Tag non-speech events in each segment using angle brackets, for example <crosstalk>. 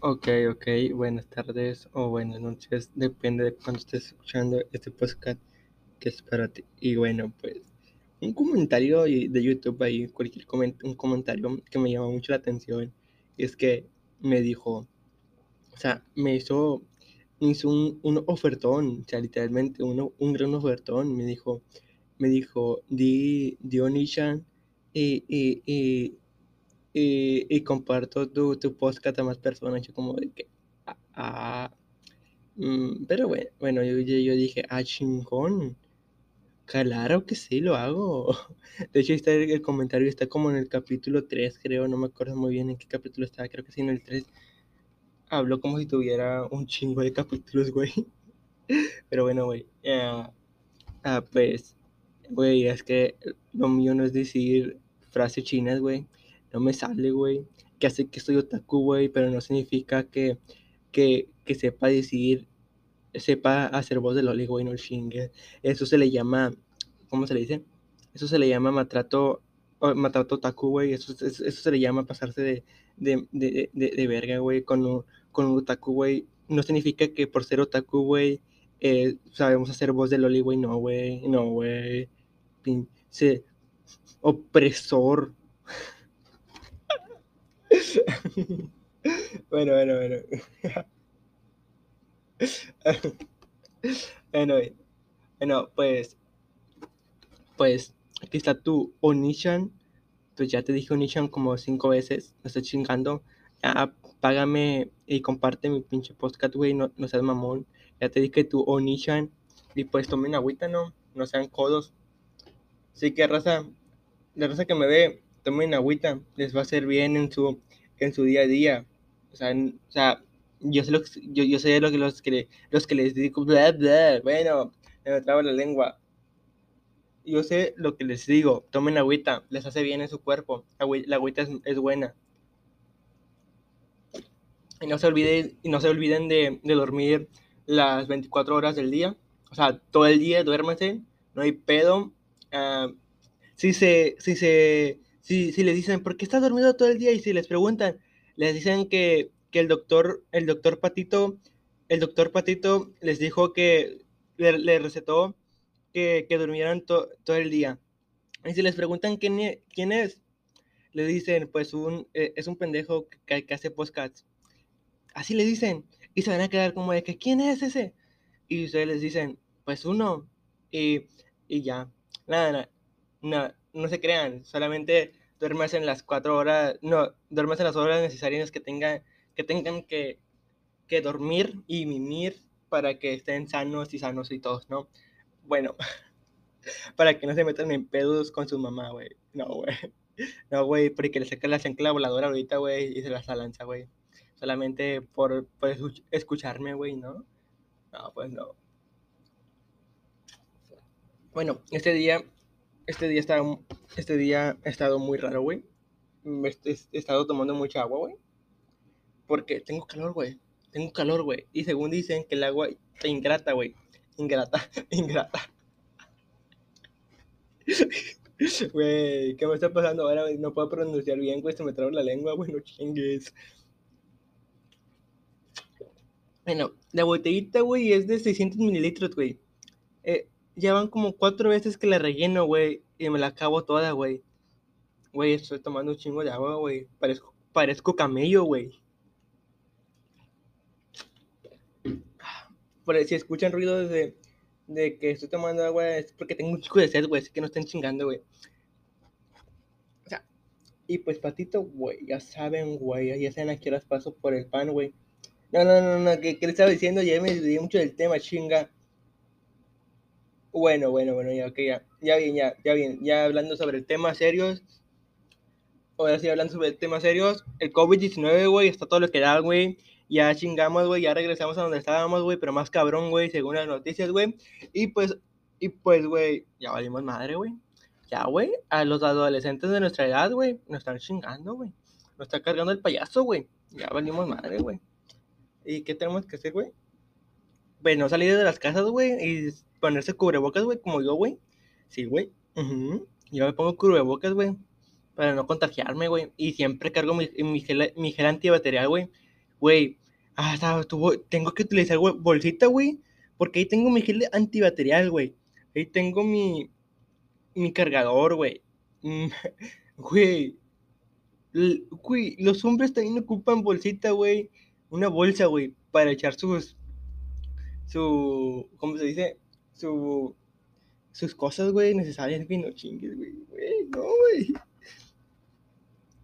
Ok, ok, buenas tardes o buenas noches, depende de cuando estés escuchando este podcast que es para ti. Y bueno, pues un comentario de YouTube ahí, cualquier un comentario que me llamó mucho la atención, es que me dijo, o sea, me hizo, me hizo un, un ofertón, o sea, literalmente uno, un gran ofertón, me dijo, me dijo, di, di y, y y, comparto tu, tu podcast a más personas. Yo como de que, ah, ah mm, pero bueno, bueno yo, yo, dije, ah, chingón. Claro que sí, lo hago. <laughs> De hecho, está el, comentario, está como en el capítulo 3, creo, no me acuerdo muy bien en qué capítulo está, creo que sí, en el 3. Habló como si tuviera un chingo de capítulos, <laughs> güey. Pero bueno, güey. ah, pues, güey, es que lo mío no es decir frases chinas, güey no me sale, güey. Que hace que soy otaku, güey, pero no significa que, que, que sepa decir, sepa hacer voz de Loli, güey, no chingue. Eso se le llama, ¿cómo se le dice? Eso se le llama maltrato, maltrato otaku, güey. Eso, eso, se le llama pasarse de, de, de, de, de verga, güey, con un, con un otaku, güey. No significa que por ser otaku, güey, eh, sabemos hacer voz de Loli, güey. No, güey, no, güey. Opresor. <laughs> bueno, bueno, bueno. <laughs> bueno, bueno, pues, pues, aquí está tu Onishan. Pues ya te dije Onishan como cinco veces. No estoy chingando. Ya, págame y comparte mi pinche podcast, güey. No, no seas mamón. Ya te dije tu Onishan. Y pues tomen agüita, ¿no? No sean codos. Así que, raza, la raza que me ve, tomen agüita. Les va a hacer bien en su en su día a día. O sea, o sea yo sé lo que, yo, yo sé lo que los que, los que les digo, bueno, me traba la lengua. Yo sé lo que les digo, tomen agüita, les hace bien en su cuerpo, la agüita es, es buena. Y no se olviden, y no se olviden de, de, dormir las 24 horas del día. O sea, todo el día duérmase, no hay pedo. Uh, si se, si se, si, si les dicen, ¿por qué estás dormido todo el día? Y si les preguntan, les dicen que, que el doctor, el doctor Patito, el doctor Patito les dijo que le, recetó que, que durmieran todo el día. Y si les preguntan quién, e, quién es, le dicen, pues un, eh, es un pendejo que, que hace podcasts. Así le dicen. Y se van a quedar como de que, ¿quién es ese? Y ustedes les dicen, pues uno. Y, y ya. Nada, nada, nada no se crean, solamente duermes en las cuatro horas, no, duermes en las horas necesarias que tengan que, tengan que, que dormir y mimir para que estén sanos y sanos y todos, ¿no? Bueno, <laughs> para que no se metan en pedos con su mamá, güey. No, güey. <laughs> No, güey, porque le saca la chancla voladora ahorita, güey, y se las lanza, güey. Solamente por, por escucharme, güey, ¿no? No, pues no. Bueno, este día este día, está, este día estado muy raro, güey. He, estado tomando mucha agua, güey. Porque tengo calor, güey. Tengo calor, güey. Y según dicen que el agua está ingrata, güey. Ingrata, <laughs> ingrata. <laughs> Güey, ¿qué me está pasando ahora? No puedo pronunciar bien, güey. Se me traba la lengua, güey. No chingues. Bueno, la botellita, güey, es de 600 mililitros, güey. Eh, ya van como cuatro veces que la relleno, güey, y me la acabo toda, güey. Güey, estoy tomando un chingo de agua, güey. Parezco, parezco camello, güey. Por si escuchan ruidos de, de que estoy tomando agua, es porque tengo un chico de sed, güey. Así que no estén chingando, güey. O sea, y pues, patito, güey, ya saben, güey. Ya saben a qué horas paso por el pan, güey. No, no, no, no, ¿qué, qué le estaba diciendo? Ya me olvidé mucho del tema, chinga. Bueno, bueno, bueno, ya, ok, ya, ya bien, ya, ya bien, ya hablando sobre el tema serios, ahora sí hablando sobre el tema serios, el COVID-19, güey, está todo lo que da, güey, ya chingamos, güey, ya regresamos a donde estábamos, güey, pero más cabrón, güey, según las noticias, güey, y pues, y pues, güey, ya valimos madre, güey, ya, güey, a los adolescentes de nuestra edad, güey, nos están chingando, güey, nos está cargando el payaso, güey, ya valimos madre, güey, ¿y qué tenemos que hacer, güey? Pues no salir de las casas, güey, y ponerse cubrebocas, güey, como yo, güey. Sí, güey. Yo me pongo cubrebocas, güey, para no contagiarme, güey. Y siempre cargo mi, mi, gel, mi gel güey. güey, hasta tuvo, tengo que utilizar bolsita, güey, porque ahí tengo mi gel antibacterial, güey. Ahí tengo mi, mi cargador, güey. Mm, <laughs> güey, güey, los hombres también ocupan bolsita, güey. Una bolsa, güey, para echar sus, su, ¿cómo se dice? Su, sus cosas, güey, necesarias, güey, no chingues, güey, güey, no, güey.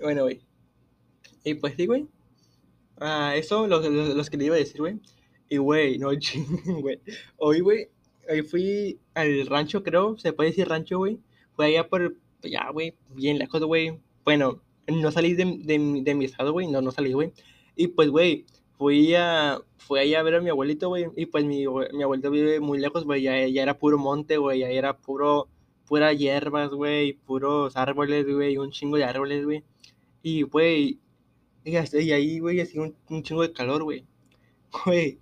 Bueno, güey. Y pues sí, güey. Ah, eso, los, los, que le iba a decir, güey. Y, güey, no <laughs> chingues, güey. Hoy, güey, hoy fui al rancho, creo, se puede decir rancho, güey. Fui allá por, ya, güey, bien lejos, güey. Bueno, no salí de, de, de mi estado, güey, no, no salí, güey. Y pues, güey, fui a, fui allá a ver a mi abuelito, güey, y pues mi, mi abuelito vive muy lejos, güey, ya, ya, era puro monte, güey, ya era puro, pura hierbas, güey, puros árboles, güey, un chingo de árboles, güey. Y, güey, y, ahí, güey, hacía un, un, chingo de calor, güey. <laughs> Güey,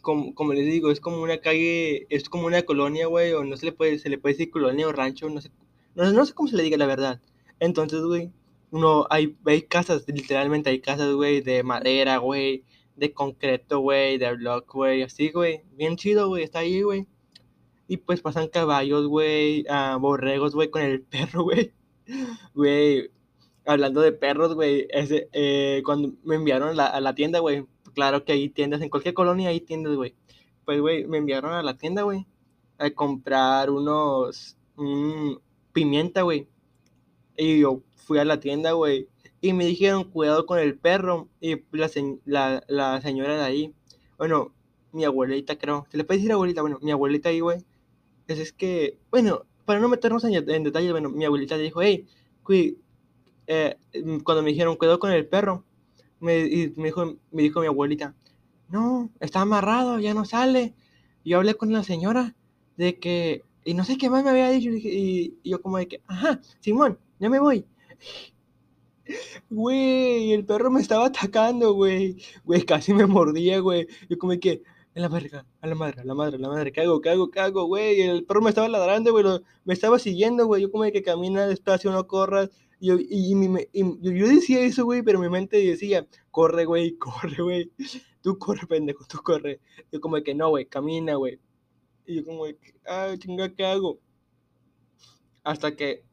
como, como les digo, es como una calle, es como una colonia, güey, o no se le puede, se le puede decir colonia o rancho, no sé, no, no sé cómo se le diga la verdad. Entonces, güey, uno, hay, hay casas, literalmente hay casas, güey, de madera, güey, de concreto, güey, de block, güey, así, güey, bien chido, güey, está ahí, güey. Y pues pasan caballos, güey, uh, borregos, güey, con el <laughs> perro, güey. Güey, hablando de perros, güey, eh, cuando me enviaron a la, tienda, güey, claro que hay tiendas, en cualquier colonia hay tiendas, güey. Pues, güey, me enviaron a la tienda, güey, a comprar unos, un pimienta, güey. Y yo fui a la tienda, güey, y me dijeron, cuidado con el perro. Y la, la, la señora de ahí, bueno, mi abuelita, creo, ¿se le puede decir abuelita? Bueno, mi abuelita ahí, güey, es, es que, bueno, para no meternos en, detalles, bueno, mi abuelita dijo, hey, eh, cuando me dijeron, cuidado con el perro, me, me, dijo, me dijo mi abuelita, no, está amarrado, ya no sale. Y yo hablé con la señora de que, y no sé qué más me había dicho, y, y yo como de que, ajá, Simón, ya me voy. Güey, el perro me estaba atacando, güey. Güey, casi me mordía, güey. Yo como que, en la verga, a la madre, a la madre, a la madre, ¿qué hago, qué hago, qué hago, güey? El perro me estaba ladrando, güey, me estaba siguiendo, güey. Yo como que camina despacio, no corras. Yo, y, yo, decía eso, güey, pero mi mente decía, corre, güey, <laughs> corre, güey. Tú corre, pendejo, tú corre. Yo como que no, güey, camina, güey. Y yo como que, ah, chinga, ¿qué hago? Hasta que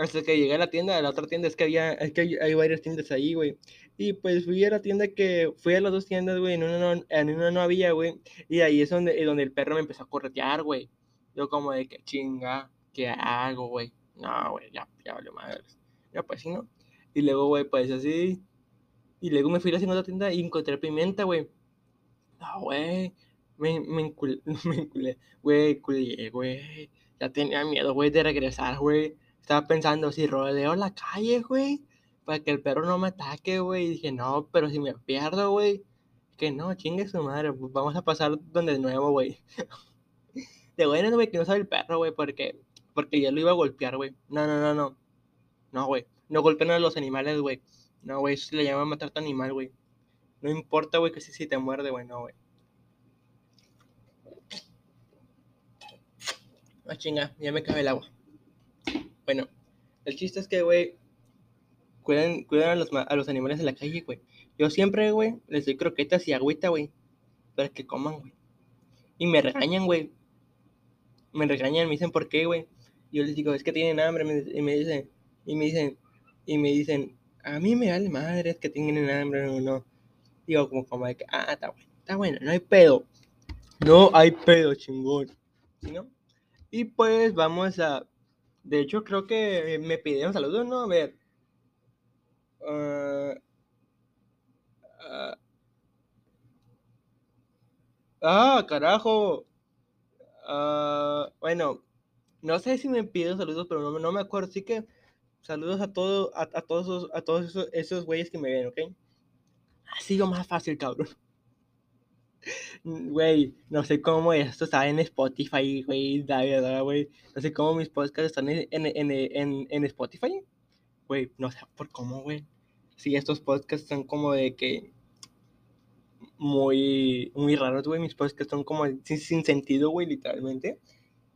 hasta que llegué a la tienda, a la otra tienda, es que había, es que hay, varias tiendas ahí, güey. Y pues fui a la tienda que, fui a las dos tiendas, güey, en una no, en una no había, güey. Y ahí es donde, donde el perro me empezó a corretear, güey. Yo como de que chinga, ¿qué hago, güey? No, güey, ya, ya valió madre. Ya pues sí, ¿no? Y luego, güey, pues así. Y luego me fui a la segunda tienda y encontré pimienta, güey. No, güey. Me, me enculé, <laughs> me enculé, güey, culé, güey. Ya tenía miedo, güey, de regresar, güey estaba pensando, si rodeo la calle, güey, para que el perro no me ataque, güey. Y dije, no, pero si me pierdo, güey. Que no, chingue su madre, pues vamos a pasar donde de nuevo, güey. <laughs> De bueno, güey, que no sabe el perro, güey, porque, porque ya lo iba a golpear, güey. No, no, no, no. No, güey. No golpeen a los animales, güey. No, güey, eso se le llama matar a tu animal, güey. No importa, güey, que si, si te muerde, güey, no, güey. Ah, chinga, ya me cabe el agua. Bueno, el chiste es que, güey, cuidan, cuidan a, los, a los animales en la calle, güey. Yo siempre, güey, les doy croquetas y agüita, güey, para que coman, güey. Y me regañan, güey. Me regañan, me dicen, ¿por qué, güey? Yo les digo, es que tienen hambre, y me dicen, y me dicen, y me dicen, a mí me vale madre, es que tienen hambre o no. Digo, como, como de que, ah, está bueno, está bueno, no hay pedo. No hay pedo, chingón. ¿Sí, no? Y pues vamos a de hecho, creo que me pidieron saludos, ¿no? A ver. Uh, uh, ah, carajo. Uh, bueno, no sé si me piden saludos, pero no, no me acuerdo. Así que saludos a, todo, a, a todos, esos, a todos esos, esos güeyes que me ven, ¿ok? Ha sido más fácil, cabrón. Güey, no sé cómo esto está en Spotify, güey, la verdad, güey. No sé cómo mis podcasts están en, en, en, en Spotify. Güey, no sé por cómo, güey. Sí, estos podcasts son como de que muy, muy raros, güey. Mis podcasts son como sin, sentido, güey, literalmente.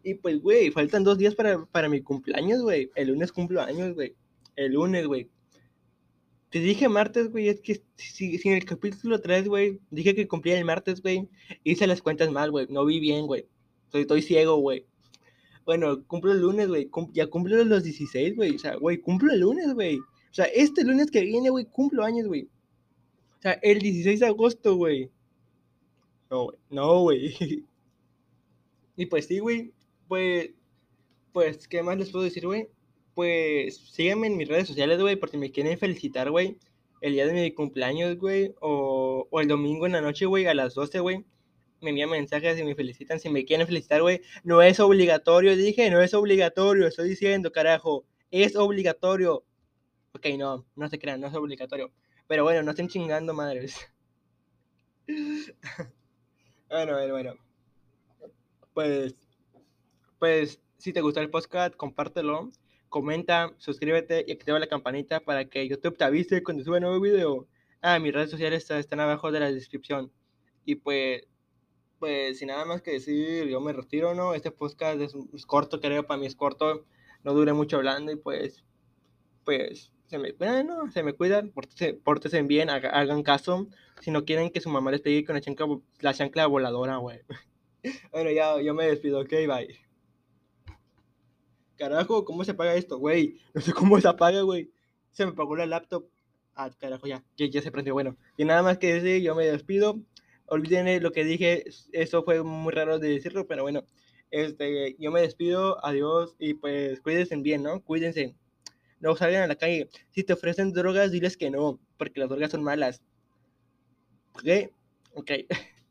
Y pues, güey, faltan dos días para, para mi cumpleaños, güey. El lunes cumplo años, güey. El lunes, güey. Te dije martes, güey, es que si, en el capítulo 3, güey, dije que cumplía el martes, güey, hice las cuentas mal, güey, no vi bien, güey. Estoy, estoy ciego, güey. Bueno, cumplo el lunes, güey, ya cumplo los 16, güey, o sea, güey, cumplo el lunes, güey. O sea, este lunes que viene, güey, cumplo años, güey. O sea, el 16 de agosto, güey. No, güey, no, güey. <laughs> y pues sí, güey, pues, pues, ¿qué más les puedo decir, güey? Pues síganme en mis redes sociales, güey, por si me quieren felicitar, güey, el día de mi cumpleaños, güey, o, o el domingo en la noche, güey, a las 12, güey. Me envían mensajes y me felicitan. Si me quieren felicitar, güey, no es obligatorio, dije, no es obligatorio, estoy diciendo, carajo, es obligatorio. Ok, no, no se crean, no es obligatorio. Pero bueno, no estén chingando, madres. <laughs> bueno, bueno, bueno. Pues, pues, si te gustó el podcast, compártelo comenta, suscríbete y activa la campanita para que YouTube te avise cuando suba nuevo video. Ah, mis redes sociales están abajo de la descripción. Y pues, pues sin nada más que decir, yo me retiro, ¿no? Este podcast es, corto, creo, para mí es corto, no dure mucho hablando y pues, pues, se me, bueno, se me cuidan, pórtense, bien, hagan caso. Si no quieren que su mamá les pegue con la chancla, la chancla voladora, güey. <laughs> bueno, ya, yo me despido, ok, bye. Carajo, ¿cómo se apaga esto, güey? <laughs> No sé cómo se apaga, güey. Se me apagó la laptop. Ah, carajo, ya, ya, se prendió. Bueno, y nada más que decir, yo me despido. Olviden lo que dije, eso fue muy raro de decirlo, pero bueno, este, yo me despido, adiós y pues cuídense bien, ¿no? Cuídense. No salgan a la calle. Si te ofrecen drogas, diles que no, porque las drogas son malas. ¿Ok? Ok. <laughs>